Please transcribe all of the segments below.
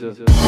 Teaser.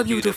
Of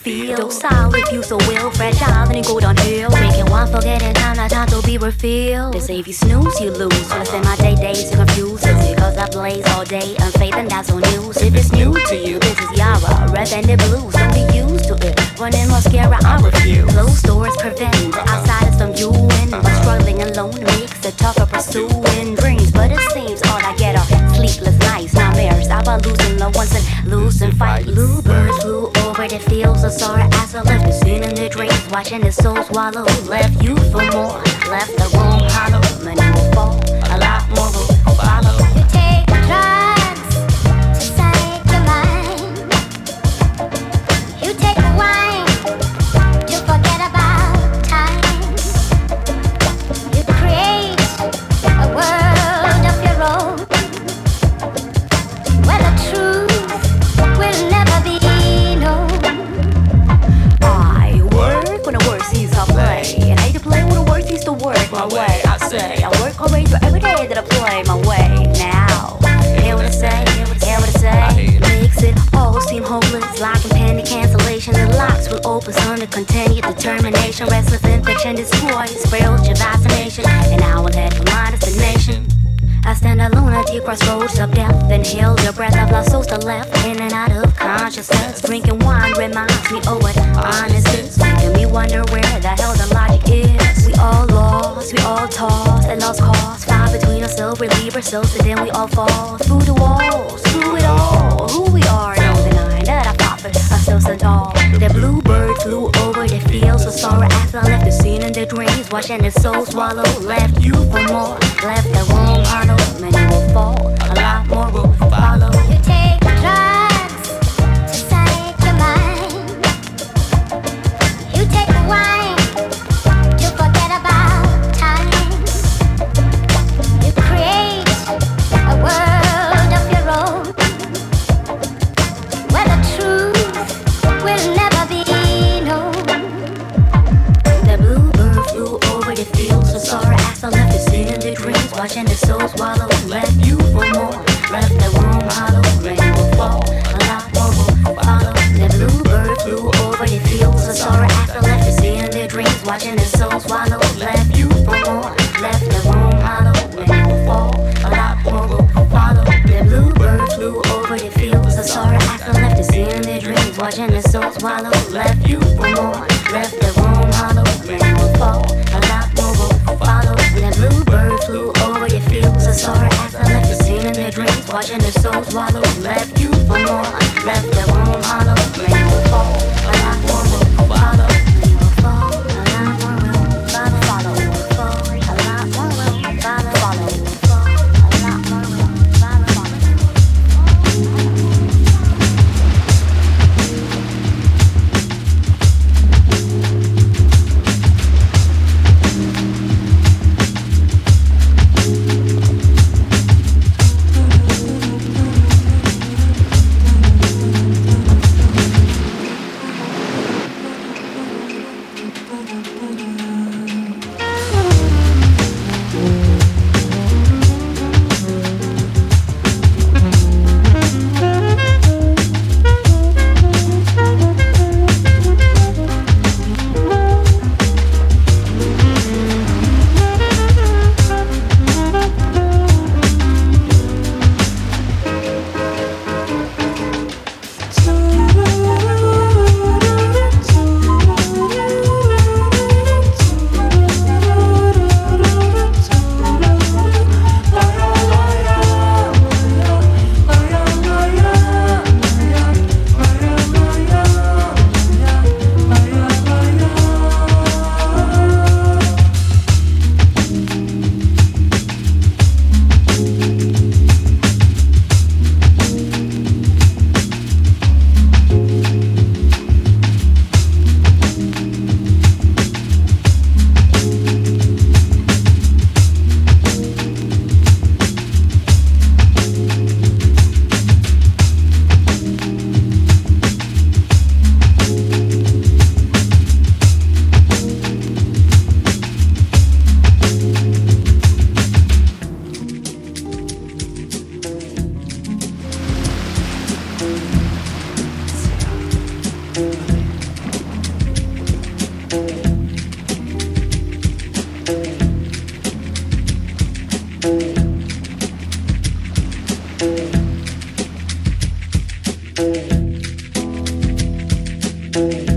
Thank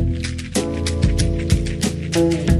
you.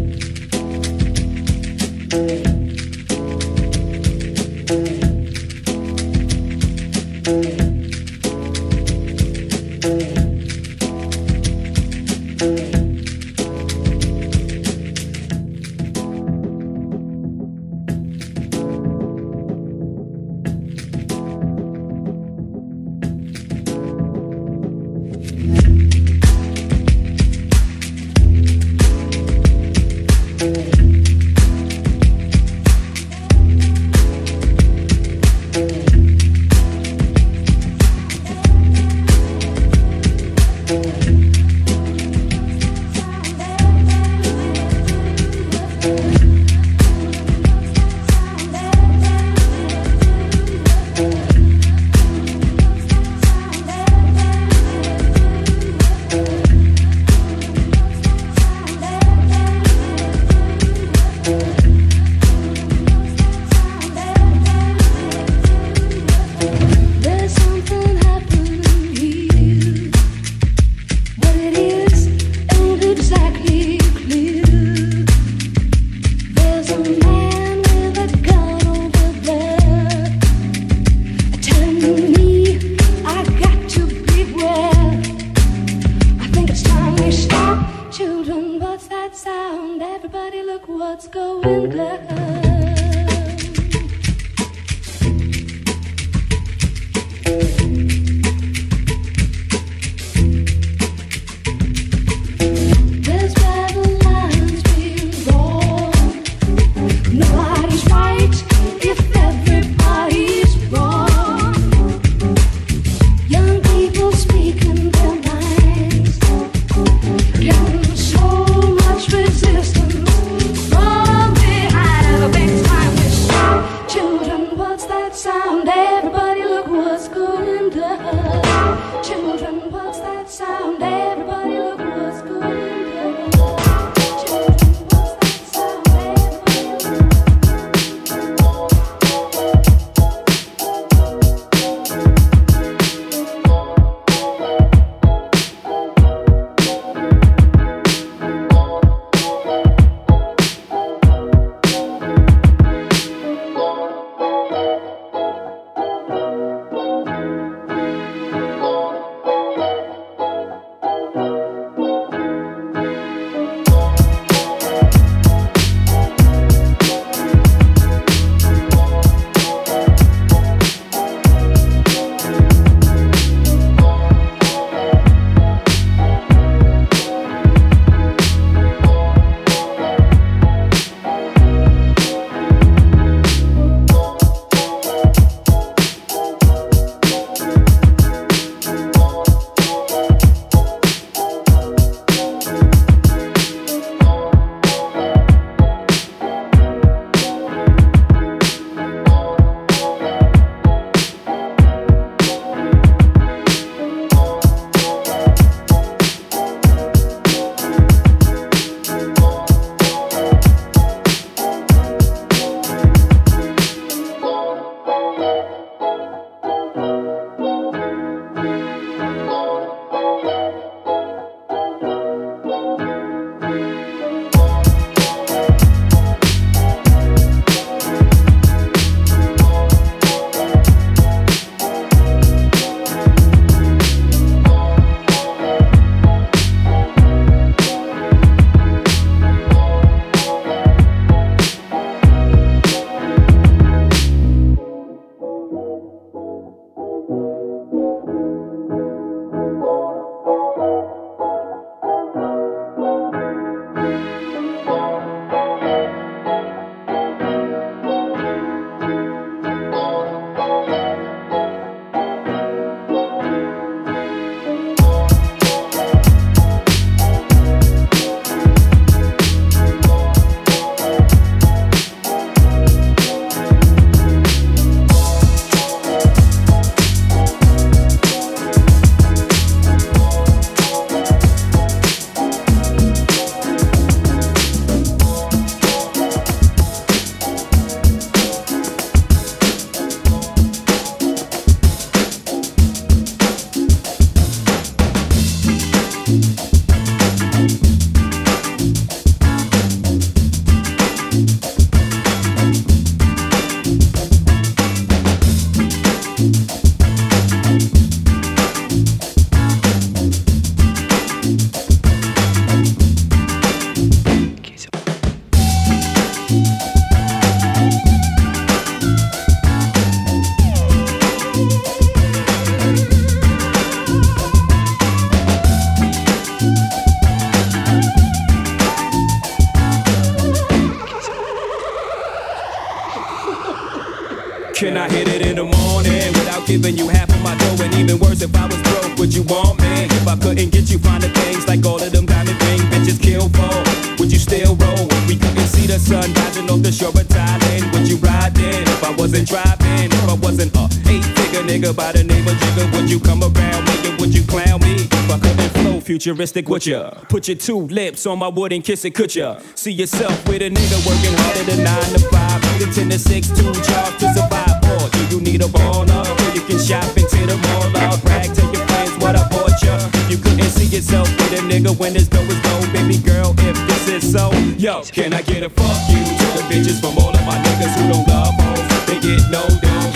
futuristic would ya. Put your two lips on my wood and kiss it, could ya? See yourself with a nigga working harder than nine to five, the ten to six, two jobs to survive. Or do you need a baller? Or you can shop into the mall. I'll brag, to your friends what I bought ya. If you couldn't see yourself with a nigga when his dough is no, baby girl, if this is so, yo, can I get a fuck you to the bitches from all of my niggas who don't love hoes? They get no dough.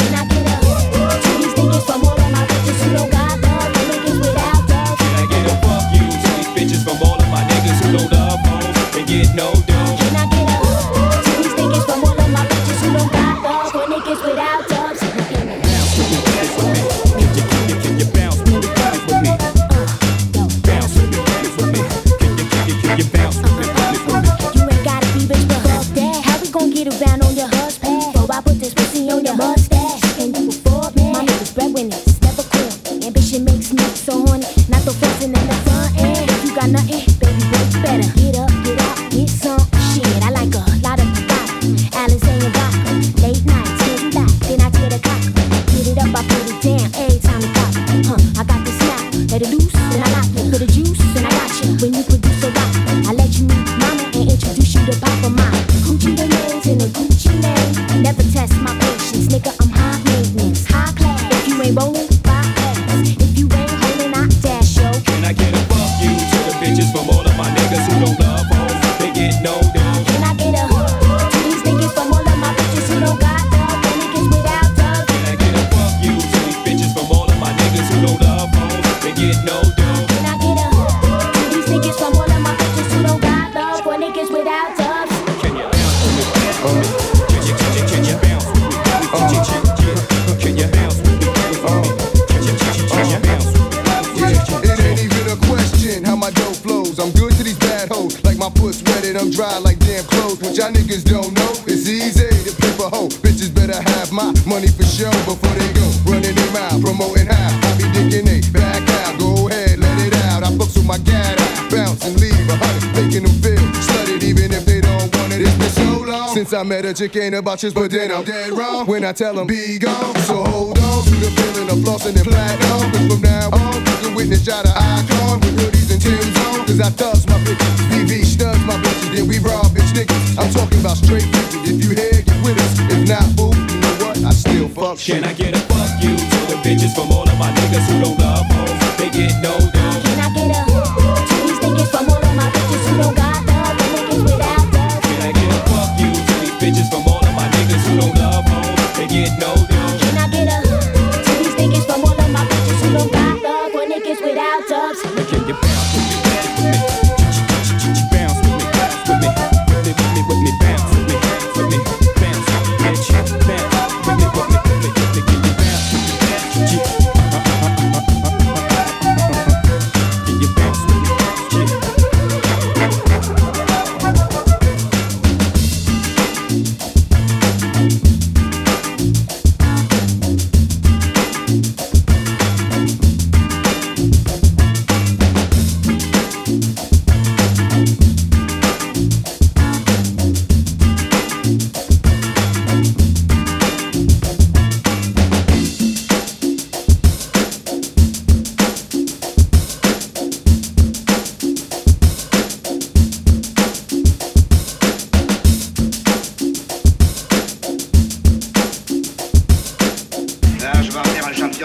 logic ain't about shit, but then I'm dead wrong when I tell them be gone. So hold on to the feeling of flossing and platinum. Cause from now on, you witness shot an icon with hoodies and Tim's on. Cause I thugs my bitches, BB studs my bitches, then we raw bitch niggas. I'm talking about straight bitches. If you here, get with us. If not, boo, you know what? I still fuck. Can I get a fuck you to the bitches from all of my niggas who don't love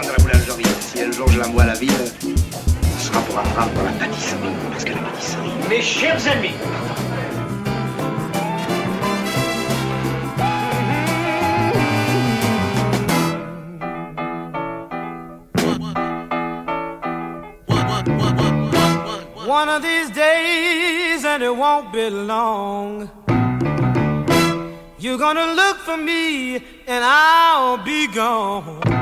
de la. Si un jour je l'envoie à la ville, ce sera pour apprendre la pâtisserie. Parce que la pâtisserie. Mes chers amis, One of these days, and it won't be long. You're gonna look for me, and I'll be gone.